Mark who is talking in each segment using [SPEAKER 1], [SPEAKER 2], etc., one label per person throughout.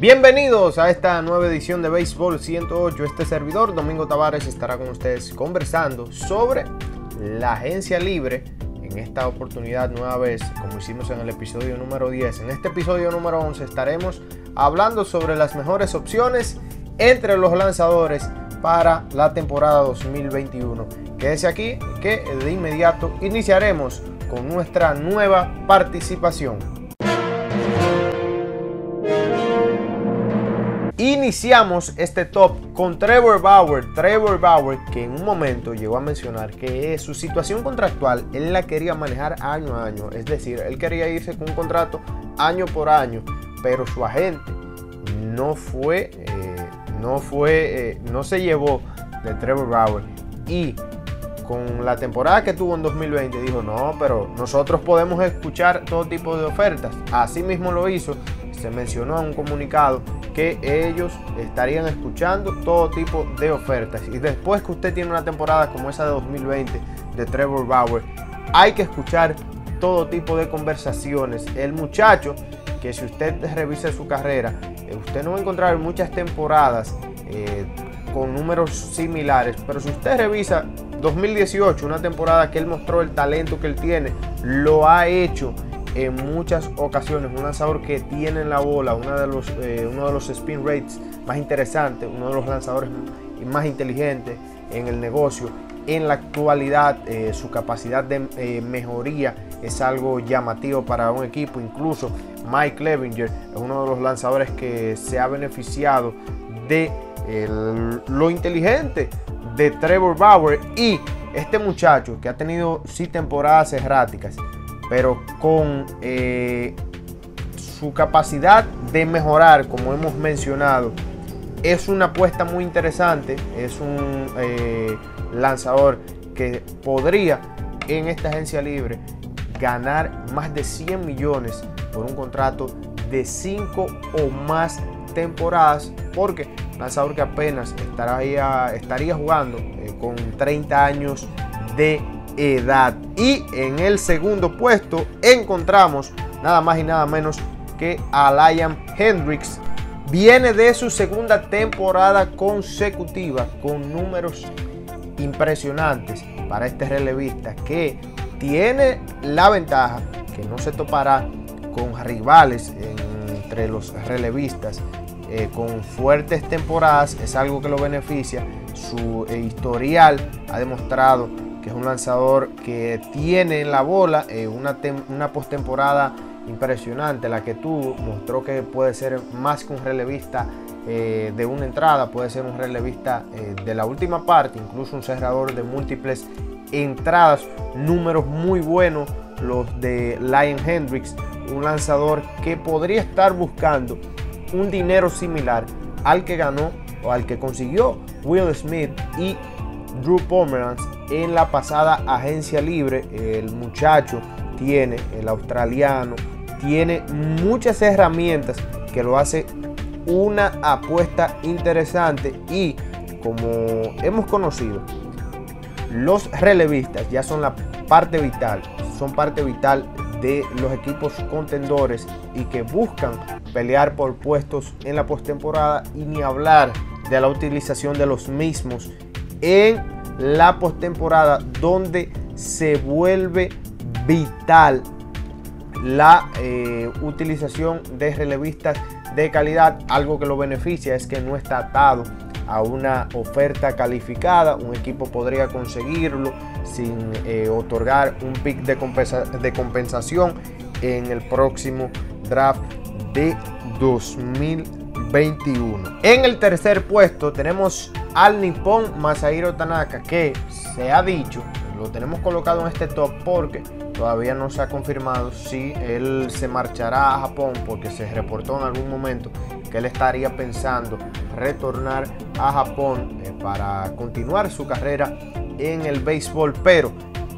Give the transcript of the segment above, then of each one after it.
[SPEAKER 1] Bienvenidos a esta nueva edición de Béisbol 108. Este servidor, Domingo Tavares, estará con ustedes conversando sobre la agencia libre. En esta oportunidad, nueva vez, como hicimos en el episodio número 10. En este episodio número 11 estaremos hablando sobre las mejores opciones entre los lanzadores para la temporada 2021. Quédese aquí que de inmediato iniciaremos con nuestra nueva participación. Iniciamos este top con Trevor Bauer. Trevor Bauer que en un momento llegó a mencionar que su situación contractual él la quería manejar año a año. Es decir, él quería irse con un contrato año por año, pero su agente no fue, eh, no fue, eh, no se llevó de Trevor Bauer y con la temporada que tuvo en 2020 dijo no, pero nosotros podemos escuchar todo tipo de ofertas. Así mismo lo hizo. Se mencionó en un comunicado que ellos estarían escuchando todo tipo de ofertas. Y después que usted tiene una temporada como esa de 2020 de Trevor Bauer, hay que escuchar todo tipo de conversaciones. El muchacho, que si usted revisa su carrera, eh, usted no va a encontrar muchas temporadas eh, con números similares, pero si usted revisa 2018, una temporada que él mostró el talento que él tiene, lo ha hecho en muchas ocasiones un lanzador que tiene en la bola uno de los, eh, uno de los spin rates más interesantes, uno de los lanzadores más inteligentes en el negocio. En la actualidad eh, su capacidad de eh, mejoría es algo llamativo para un equipo. Incluso Mike Levinger es uno de los lanzadores que se ha beneficiado de lo inteligente de Trevor Bauer y este muchacho que ha tenido sí temporadas erráticas pero con eh, su capacidad de mejorar, como hemos mencionado, es una apuesta muy interesante, es un eh, lanzador que podría en esta agencia libre ganar más de 100 millones por un contrato de 5 o más temporadas, porque lanzador que apenas estaría, estaría jugando eh, con 30 años de edad. Y en el segundo puesto encontramos nada más y nada menos que a Liam Hendricks. Viene de su segunda temporada consecutiva con números impresionantes para este relevista que tiene la ventaja que no se topará con rivales entre los relevistas eh, con fuertes temporadas. Es algo que lo beneficia. Su eh, historial ha demostrado que es un lanzador que tiene en la bola eh, una, una postemporada impresionante, la que tuvo, mostró que puede ser más que un relevista eh, de una entrada, puede ser un relevista eh, de la última parte, incluso un cerrador de múltiples entradas, números muy buenos los de Lion Hendricks, un lanzador que podría estar buscando un dinero similar al que ganó o al que consiguió Will Smith y Drew Pomeranz en la pasada agencia libre. El muchacho tiene, el australiano, tiene muchas herramientas que lo hace una apuesta interesante y como hemos conocido, los relevistas ya son la parte vital, son parte vital de los equipos contendores y que buscan pelear por puestos en la postemporada y ni hablar de la utilización de los mismos en la postemporada donde se vuelve vital la eh, utilización de relevistas de calidad. Algo que lo beneficia es que no está atado a una oferta calificada. Un equipo podría conseguirlo sin eh, otorgar un pick de, de compensación en el próximo draft de 2021. En el tercer puesto tenemos al Nippon Masahiro Tanaka, que se ha dicho, lo tenemos colocado en este top porque todavía no se ha confirmado si él se marchará a Japón, porque se reportó en algún momento que él estaría pensando retornar a Japón eh, para continuar su carrera en el béisbol, pero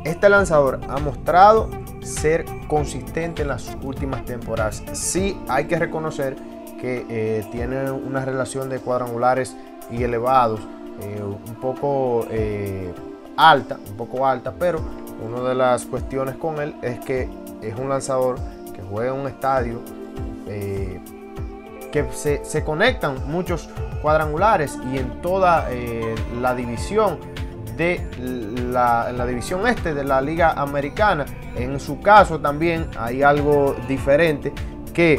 [SPEAKER 1] este lanzador ha mostrado ser consistente en las últimas temporadas. Sí hay que reconocer que eh, tiene una relación de cuadrangulares y elevados, eh, un poco eh, alta, un poco alta, pero una de las cuestiones con él es que es un lanzador que juega en un estadio que se, conectan muchos cuadrangulares y en toda eh, la división de la, la, división este de la liga americana en su caso también hay algo diferente que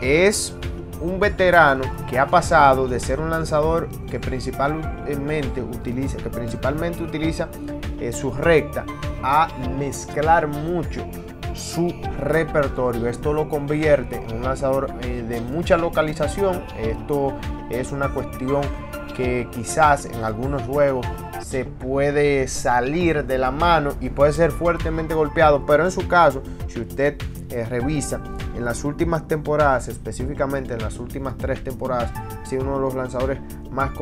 [SPEAKER 1] es un veterano que ha pasado de ser un lanzador que principalmente utiliza, que principalmente utiliza eh, su recta a mezclar mucho su repertorio. Esto lo convierte en un lanzador eh, de mucha localización. Esto es una cuestión que quizás en algunos juegos se puede salir de la mano y puede ser fuertemente golpeado, pero en su caso, si usted eh, revisa en las últimas temporadas, específicamente en las últimas tres temporadas, ha sido uno de los lanzadores más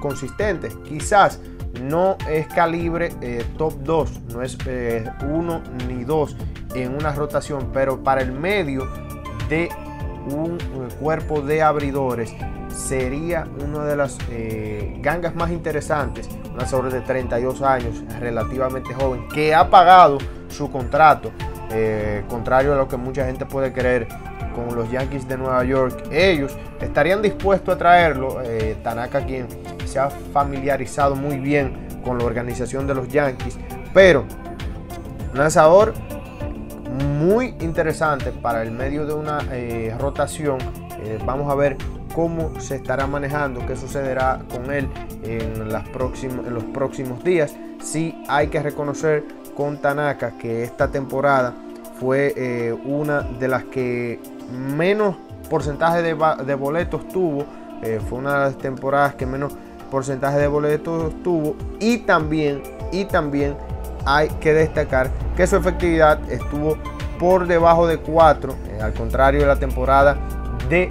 [SPEAKER 1] consistentes. Quizás no es calibre eh, top 2, no es 1 eh, ni 2 en una rotación, pero para el medio de un cuerpo de abridores sería una de las gangas más interesantes. Un lanzador de 32 años, relativamente joven, que ha pagado su contrato eh, contrario a lo que mucha gente puede creer con los Yankees de Nueva York, ellos estarían dispuestos a traerlo. Eh, Tanaka, quien se ha familiarizado muy bien con la organización de los Yankees, pero lanzador muy interesante para el medio de una eh, rotación. vamos a ver cómo se estará manejando, qué sucederá con él en, los próximos días. Sí hay que reconocer con Tanaka, que esta temporada fue eh, una de las que menos porcentaje de, boletos tuvo. Eh, fue una de las temporadas que menos porcentaje de boletos tuvo. Y también, y también hay que destacar que su efectividad estuvo por debajo de 4, eh, al contrario de la temporada de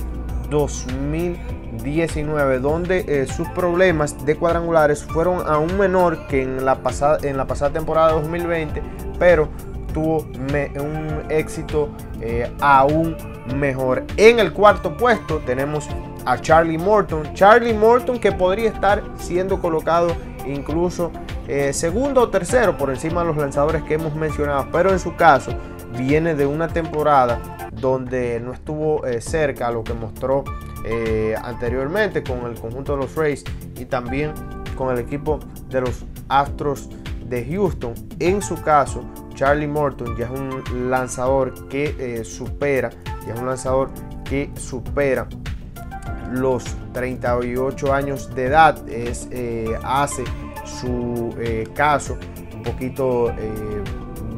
[SPEAKER 1] 2019, donde sus problemas de cuadrangulares fueron aún menor que en la pasada, en la pasada temporada de 2020, pero tuvo un éxito eh, aún mejor. En el cuarto puesto tenemos a Charlie Morton. Charlie Morton que podría estar siendo colocado incluso eh, segundo o tercero por encima de los lanzadores que hemos mencionado, pero en su caso viene de una temporada donde no estuvo eh, cerca a lo que mostró anteriormente con el conjunto de los Rays y también con el equipo de los Astros de Houston. En su caso, Charlie Morton ya es un lanzador que eh, supera, ya es un lanzador que supera los 38 años de edad. Es, eh, hace su eh, caso un poquito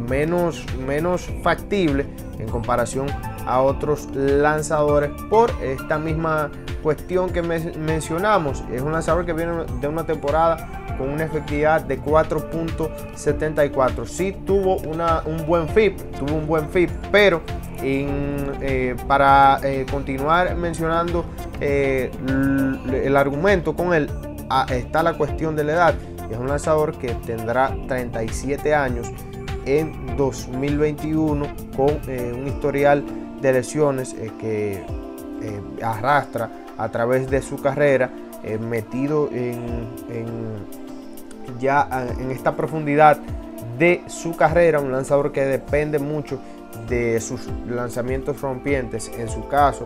[SPEAKER 1] menos, menos factible en comparación a otros lanzadores por esta misma cuestión que mencionamos. Es un lanzador que viene de una temporada con una efectividad de 4.74. Sí tuvo una, un buen FIP, tuvo un buen FIP, pero eh, para eh, continuar mencionando eh, el argumento con él, está la cuestión de la edad. Es un lanzador que tendrá 37 años en 2021 con un historial de lesiones que arrastra a través de su carrera, metido en ya ah, en esta profundidad de su carrera, un lanzador que depende mucho de sus lanzamientos rompientes, en su caso,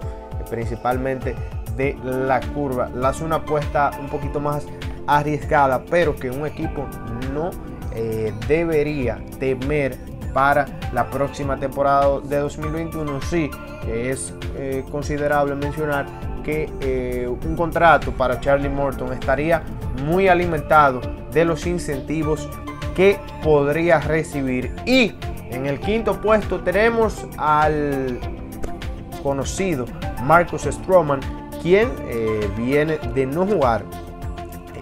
[SPEAKER 1] principalmente de la curva. Le hace una apuesta un poquito más arriesgada, pero que un equipo no eh, debería temer para la próxima temporada de 2021. Sí, es eh, considerable mencionar que eh, un contrato para Charlie Morton estaría muy alimentado de los incentivos que podría recibir. Y en el quinto puesto tenemos al conocido Marcus Stroman, quien eh, viene de no jugar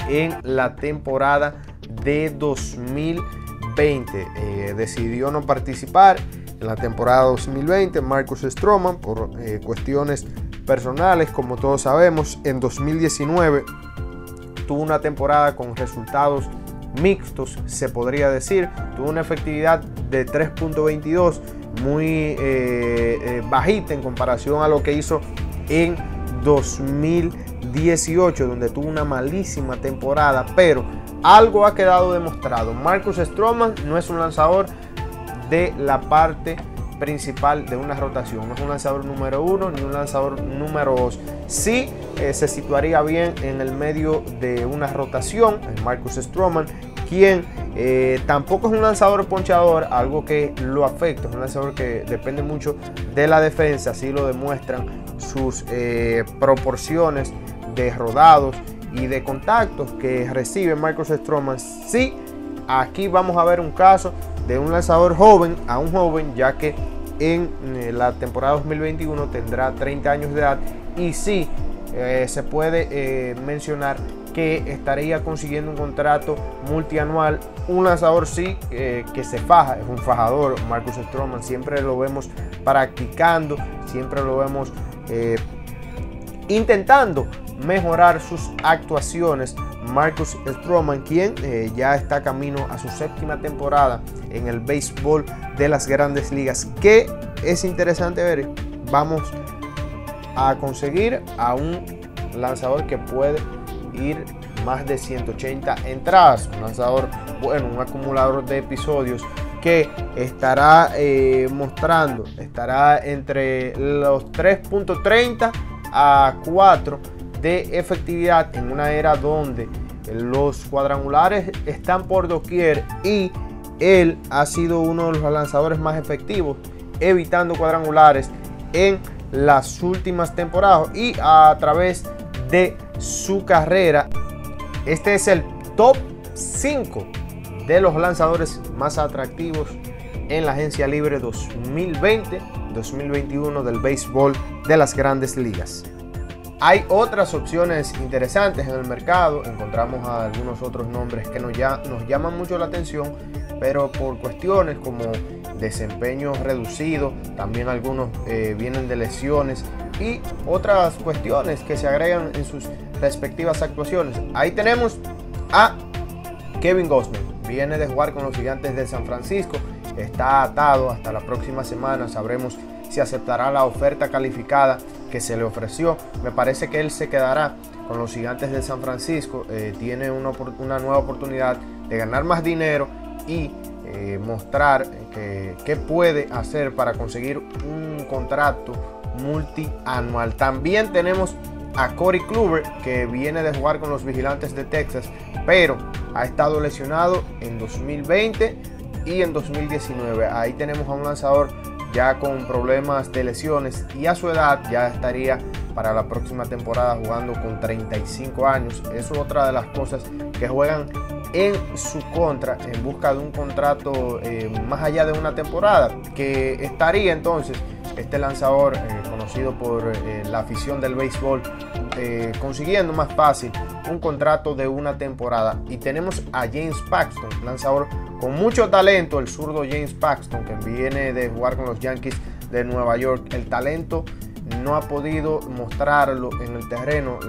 [SPEAKER 1] en la temporada de 2020. Eh, decidió no participar en la temporada 2020 Marcus Stroman por eh, cuestiones personales, como todos sabemos. En 2019 tuvo una temporada con resultados mixtos, se podría decir. Tuvo una efectividad de 3.22, muy eh, bajita en comparación a lo que hizo en 2018, donde tuvo una malísima temporada, pero algo ha quedado demostrado. Marcus Stroman no es un lanzador de la parte principal de una rotación. No es un lanzador número uno ni un lanzador número dos. Sí eh, se situaría bien en el medio de una rotación, Marcus Stroman, quien eh, tampoco es un lanzador ponchador, algo que lo afecta, es un lanzador que depende mucho de la defensa, así lo demuestran sus eh, proporciones de rodados y de contactos que recibe Marcus Stroman. Sí, aquí vamos a ver un caso de un lanzador joven a un joven, ya que en eh, la temporada 2021 tendrá 30 años de edad y sí se puede mencionar que estaría consiguiendo un contrato multianual. Un lanzador sí que se faja, es un fajador. Marcus Stroman siempre lo vemos practicando, siempre lo vemos eh, intentando mejorar sus actuaciones. Marcus Stroman, quien eh, ya está camino a su séptima temporada en el béisbol de las grandes ligas. Que es interesante ver, vamos a conseguir a un lanzador que puede ir más de 180 entradas. Un lanzador, bueno, un acumulador de episodios que estará eh, mostrando, estará entre los 3.30 a 4 de efectividad en una era donde los cuadrangulares están por doquier y él ha sido uno de los lanzadores más efectivos evitando cuadrangulares en las últimas temporadas y a través de su carrera. Este es el top 5 de los lanzadores más atractivos en la agencia libre 2020-2021 del béisbol de las grandes ligas. Hay otras opciones interesantes en el mercado, encontramos a algunos otros nombres que nos, ya, nos llaman mucho la atención, pero por cuestiones como desempeño reducido, también algunos eh, vienen de lesiones y otras cuestiones que se agregan en sus respectivas actuaciones. Ahí tenemos a Kevin Gosman, viene de jugar con los gigantes de San Francisco, está atado. Hasta la próxima semana, sabremos si aceptará la oferta calificada que se le ofreció. Me parece que él se quedará con los gigantes de San Francisco, eh, tiene una, nueva oportunidad de ganar más dinero y eh, mostrar qué puede hacer para conseguir un contrato multianual. También tenemos a Corey Kluber que viene de jugar con los Vigilantes de Texas, pero ha estado lesionado en 2020 y en 2019. Ahí tenemos a un lanzador ya con problemas de lesiones y a su edad ya estaría para la próxima temporada jugando con 35 años. Eso es otra de las cosas que juegan en su contra en busca de un contrato eh, más allá de una temporada, que estaría entonces este lanzador eh, conocido por eh, la afición del béisbol consiguiendo más fácil un contrato de una temporada. Y tenemos a James Paxton, lanzador con mucho talento, el zurdo James Paxton, que viene de jugar con los Yankees de Nueva York. El talento no ha podido mostrarlo en el terreno,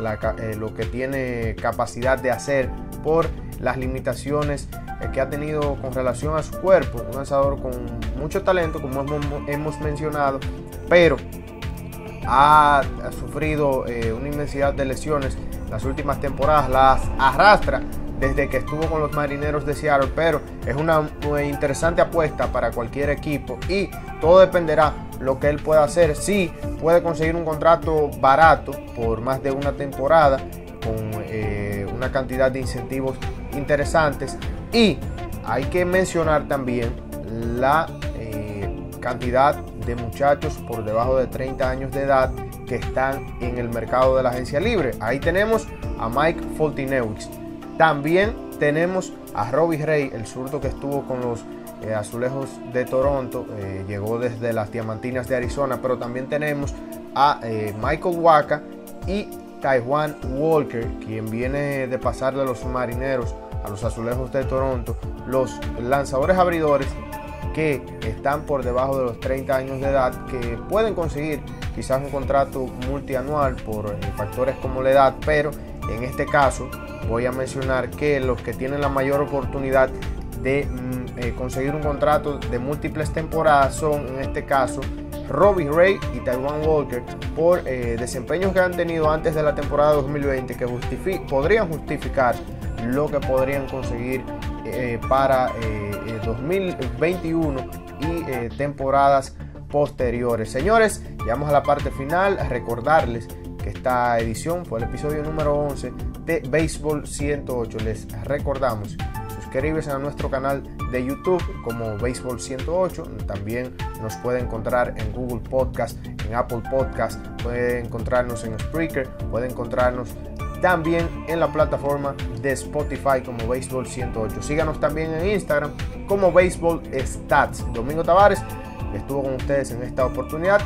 [SPEAKER 1] lo que tiene capacidad de hacer por las limitaciones eh, que ha tenido con relación a su cuerpo. Un lanzador con mucho talento, como hemos mencionado, pero ha, sufrido eh, una inmensidad de lesiones las últimas temporadas, las arrastra desde que estuvo con los marineros de Seattle, pero es una interesante apuesta para cualquier equipo y todo dependerá lo que él pueda hacer. Si puede conseguir un contrato barato por más de una temporada con eh, una cantidad de incentivos interesantes. Y hay que mencionar también la eh, cantidad de muchachos por debajo de 30 años de edad que están en el mercado de la agencia libre. Ahí tenemos a Mike Foltinewicz. También tenemos a Robbie Ray, el zurdo que estuvo con los eh, Azulejos de Toronto, eh, llegó desde las Diamantinas de Arizona, pero también tenemos a Michael Waka y Taiwan Walker, quien viene de pasar de los marineros a los azulejos de Toronto, los lanzadores abridores que están por debajo de los 30 años de edad, que pueden conseguir quizás un contrato multianual por eh, factores como la edad, pero en este caso voy a mencionar que los que tienen la mayor oportunidad de mm, eh, conseguir un contrato de múltiples temporadas son en este caso Robbie Ray y Taiwan Walker por eh, desempeños que han tenido antes de la temporada 2020 que podrían justificar lo que podrían conseguir eh, para 2021 y temporadas posteriores. Señores, llegamos a la parte final. Recordarles que esta edición fue el episodio número 11 de Béisbol 108. Les recordamos suscribirse a nuestro canal de YouTube como Béisbol 108. También nos puede encontrar en Google Podcast, en Apple Podcast, puede encontrarnos en Spreaker, puede encontrarnos también en la plataforma de Spotify como Béisbol 108. Síganos también en Instagram como Béisbol Stats. Domingo Tavares estuvo con ustedes en esta oportunidad.